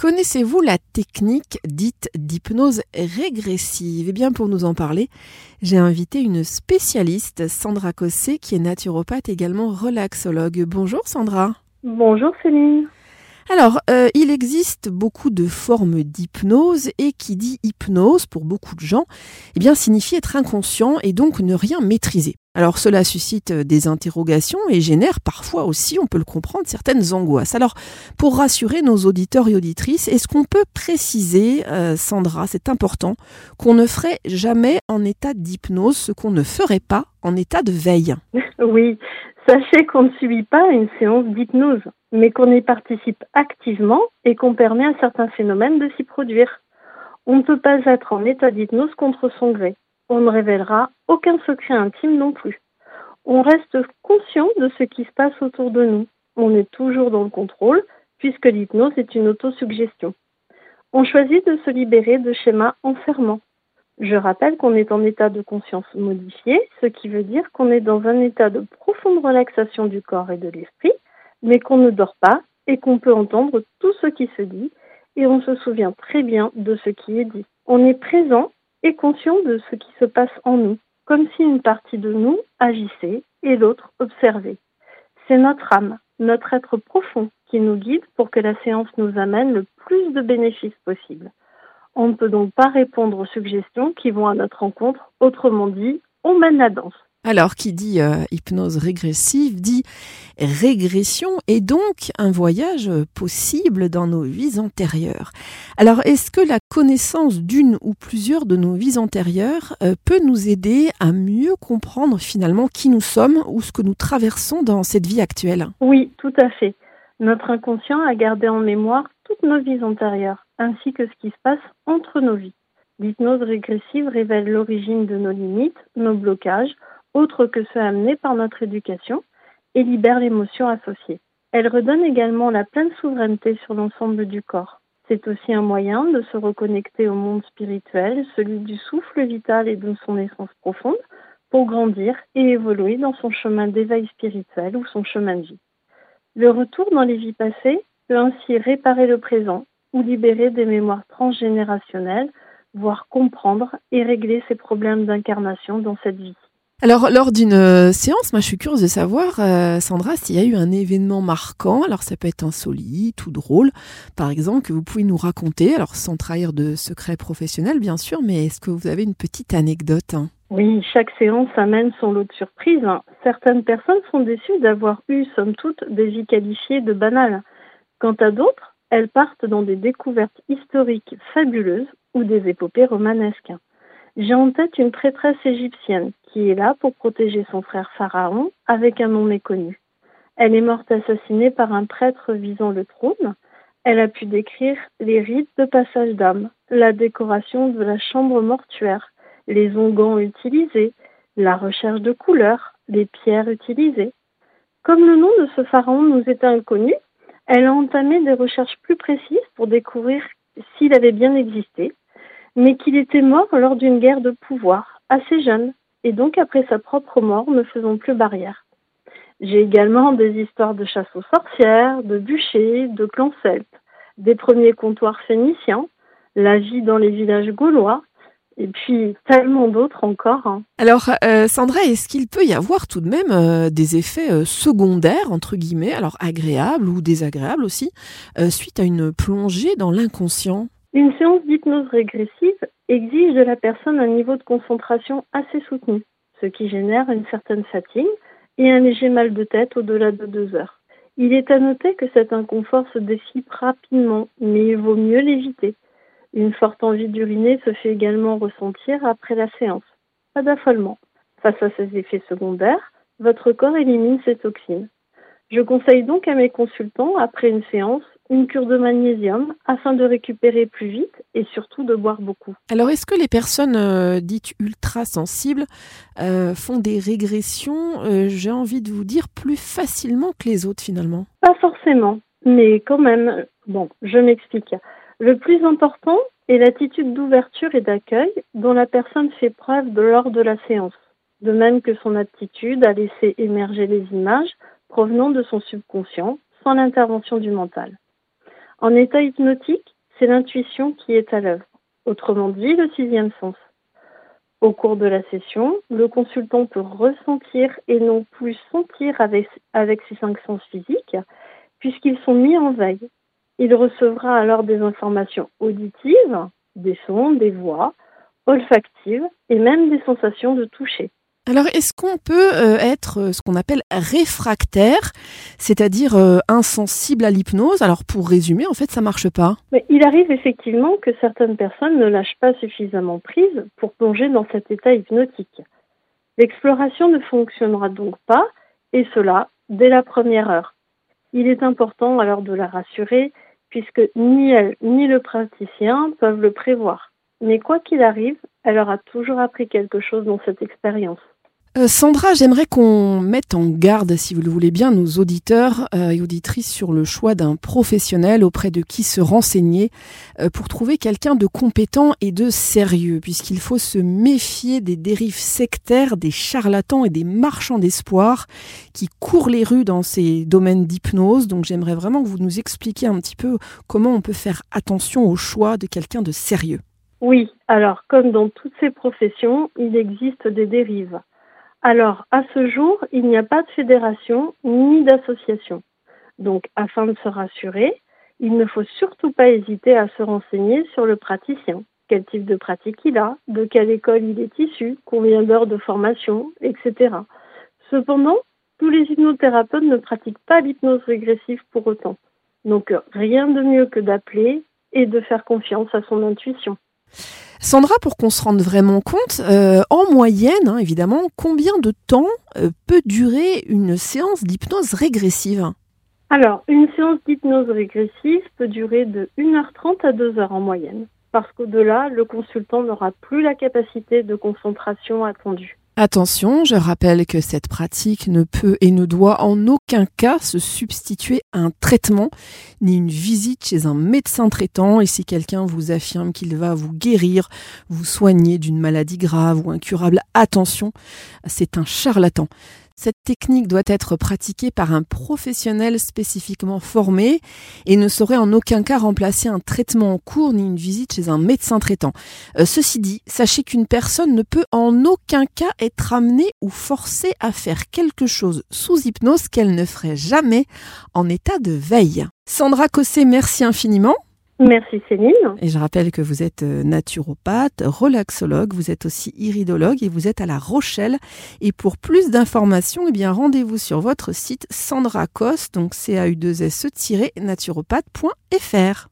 Connaissez-vous la technique dite d'hypnose régressive? Eh bien, pour nous en parler, j'ai invité une spécialiste, Sandra Cossé, qui est naturopathe également relaxologue. Bonjour Sandra. Bonjour Céline. Alors, euh, il existe beaucoup de formes d'hypnose et qui dit hypnose pour beaucoup de gens, eh bien signifie être inconscient et donc ne rien maîtriser. Alors cela suscite euh, des interrogations et génère parfois aussi, on peut le comprendre, certaines angoisses. Alors pour rassurer nos auditeurs et auditrices, est-ce qu'on peut préciser, euh, Sandra, c'est important, qu'on ne ferait jamais en état d'hypnose ce qu'on ne ferait pas en état de veille? Oui, sachez qu'on ne subit pas une séance d'hypnose mais qu'on y participe activement et qu'on permet à certains phénomènes de s'y produire. On ne peut pas être en état d'hypnose contre son gré. On ne révélera aucun secret intime non plus. On reste conscient de ce qui se passe autour de nous. On est toujours dans le contrôle, puisque l'hypnose est une autosuggestion. On choisit de se libérer de schémas enfermants. Je rappelle qu'on est en état de conscience modifié, ce qui veut dire qu'on est dans un état de profonde relaxation du corps et de l'esprit, mais qu'on ne dort pas et qu'on peut entendre tout ce qui se dit et on se souvient très bien de ce qui est dit. On est présent et conscient de ce qui se passe en nous, comme si une partie de nous agissait et l'autre observait. C'est notre âme, notre être profond qui nous guide pour que la séance nous amène le plus de bénéfices possible. On ne peut donc pas répondre aux suggestions qui vont à notre rencontre, autrement dit, on mène la danse. Alors, qui dit euh, hypnose régressive dit régression et donc un voyage possible dans nos vies antérieures. Alors, est-ce que la connaissance d'une ou plusieurs de nos vies antérieures euh, peut nous aider à mieux comprendre finalement qui nous sommes ou ce que nous traversons dans cette vie actuelle? Oui, tout à fait. Notre inconscient a gardé en mémoire toutes nos vies antérieures, ainsi que ce qui se passe entre nos vies. L'hypnose régressive révèle l'origine de nos limites, nos blocages, autres que ceux amenés par notre éducation, et libère l'émotion associée. Elle redonne également la pleine souveraineté sur l'ensemble du corps. C'est aussi un moyen de se reconnecter au monde spirituel, celui du souffle vital et de son essence profonde, pour grandir et évoluer dans son chemin d'éveil spirituel ou son chemin de vie. Le retour dans les vies passées peut ainsi réparer le présent ou libérer des mémoires transgénérationnelles, voire comprendre et régler ses problèmes d'incarnation dans cette vie. Alors, lors d'une euh, séance, moi je suis curieuse de savoir, euh, Sandra, s'il y a eu un événement marquant. Alors, ça peut être insolite ou drôle, par exemple, que vous pouvez nous raconter. Alors, sans trahir de secrets professionnels, bien sûr, mais est-ce que vous avez une petite anecdote hein? Oui, chaque séance amène son lot de surprises. Certaines personnes sont déçues d'avoir eu, somme toute, des vies qualifiées de banales. Quant à d'autres, elles partent dans des découvertes historiques fabuleuses ou des épopées romanesques. J'ai en tête une prêtresse égyptienne qui est là pour protéger son frère Pharaon avec un nom méconnu. Elle est morte assassinée par un prêtre visant le trône. Elle a pu décrire les rites de passage d'âme, la décoration de la chambre mortuaire, les onguents utilisés, la recherche de couleurs, les pierres utilisées. Comme le nom de ce pharaon nous est inconnu, elle a entamé des recherches plus précises pour découvrir s'il avait bien existé mais qu'il était mort lors d'une guerre de pouvoir, assez jeune, et donc après sa propre mort ne faisant plus barrière. J'ai également des histoires de chasse aux sorcières, de bûchers, de clans celtes, des premiers comptoirs phéniciens, la vie dans les villages gaulois, et puis tellement d'autres encore. Hein. Alors, euh, Sandra, est-ce qu'il peut y avoir tout de même euh, des effets euh, secondaires, entre guillemets, alors agréables ou désagréables aussi, suite à une plongée dans l'inconscient? Une séance d'hypnose régressive exige de la personne un niveau de concentration assez soutenu, ce qui génère une certaine fatigue et un léger mal de tête au-delà de deux heures. Il est à noter que cet inconfort se dissipe rapidement, mais il vaut mieux l'éviter. Une forte envie d'uriner se fait également ressentir après la séance. Pas d'affolement. Face à ces effets secondaires, votre corps élimine ces toxines. Je conseille donc à mes consultants, après une séance, une cure de magnésium afin de récupérer plus vite et surtout de boire beaucoup. Alors, est-ce que les personnes euh, dites ultra sensibles euh, font des régressions, euh, j'ai envie de vous dire, plus facilement que les autres finalement? Pas forcément, mais quand même, bon, je m'explique. Le plus important est l'attitude d'ouverture et d'accueil dont la personne fait preuve lors de la séance, de même que son aptitude à laisser émerger les images provenant de son subconscient sans l'intervention du mental. En état hypnotique, c'est l'intuition qui est à l'œuvre, autrement dit le sixième sens. Au cours de la session, le consultant peut ressentir et non plus sentir avec, ses cinq sens physiques, puisqu'ils sont mis en veille. Il recevra alors des informations auditives, des sons, des voix, olfactives et même des sensations de toucher. Alors, est-ce qu'on peut euh, être euh, ce qu'on appelle réfractaire, c'est-à-dire euh, insensible à l'hypnose? Alors, pour résumer, en fait, ça marche pas. Il arrive effectivement que certaines personnes ne lâchent pas suffisamment prise pour plonger dans cet état hypnotique. L'exploration ne fonctionnera donc pas, et cela dès la première heure. Il est important alors de la rassurer, puisque ni elle ni le praticien peuvent le prévoir. Mais quoi qu'il arrive, elle aura toujours appris quelque chose dans cette expérience. Euh, Sandra, j'aimerais qu'on mette en garde, si vous le voulez bien, nos auditeurs euh, et auditrices sur le choix d'un professionnel auprès de qui se renseigner euh, pour trouver quelqu'un de compétent et de sérieux, puisqu'il faut se méfier des dérives sectaires, des charlatans et des marchands d'espoir qui courent les rues dans ces domaines d'hypnose. Donc j'aimerais vraiment que vous nous expliquiez un petit peu comment on peut faire attention au choix de quelqu'un de sérieux. Oui, alors comme dans toutes ces professions, il existe des dérives. Alors, à ce jour, il n'y a pas de fédération ni d'association. Donc, afin de se rassurer, il ne faut surtout pas hésiter à se renseigner sur le praticien. Quel type de pratique il a, de quelle école il est issu, combien d'heures de formation, etc. Cependant, tous les hypnothérapeutes ne pratiquent pas l'hypnose régressive pour autant. Donc, rien de mieux que d'appeler et de faire confiance à son intuition. Sandra, pour qu'on se rende vraiment compte, euh, en moyenne, hein, évidemment, combien de temps euh, peut durer une séance d'hypnose régressive? Alors, une séance d'hypnose régressive peut durer de 1h30 à 2h en moyenne, parce qu'au-delà, le consultant n'aura plus la capacité de concentration attendue. Attention, je rappelle que cette pratique ne peut et ne doit en aucun cas se substituer à un traitement ni une visite chez un médecin traitant et si quelqu'un vous affirme qu'il va vous guérir, vous soigner d'une maladie grave ou incurable, attention, c'est un charlatan. Cette technique doit être pratiquée par un professionnel spécifiquement formé et ne saurait en aucun cas remplacer un traitement en cours ni une visite chez un médecin traitant. Euh, ceci dit, sachez qu'une personne ne peut en aucun cas être amenée ou forcée à faire quelque chose sous hypnose qu'elle ne ferait jamais en état de veille. Sandra Cossé, merci infiniment. Merci Céline. Et je rappelle que vous êtes euh, naturopathe, relaxologue, vous êtes aussi iridologue et vous êtes à La Rochelle. Et pour plus d'informations, eh bien rendez-vous sur votre site Sandra Cos, donc c a u 2 s naturopathe.fr.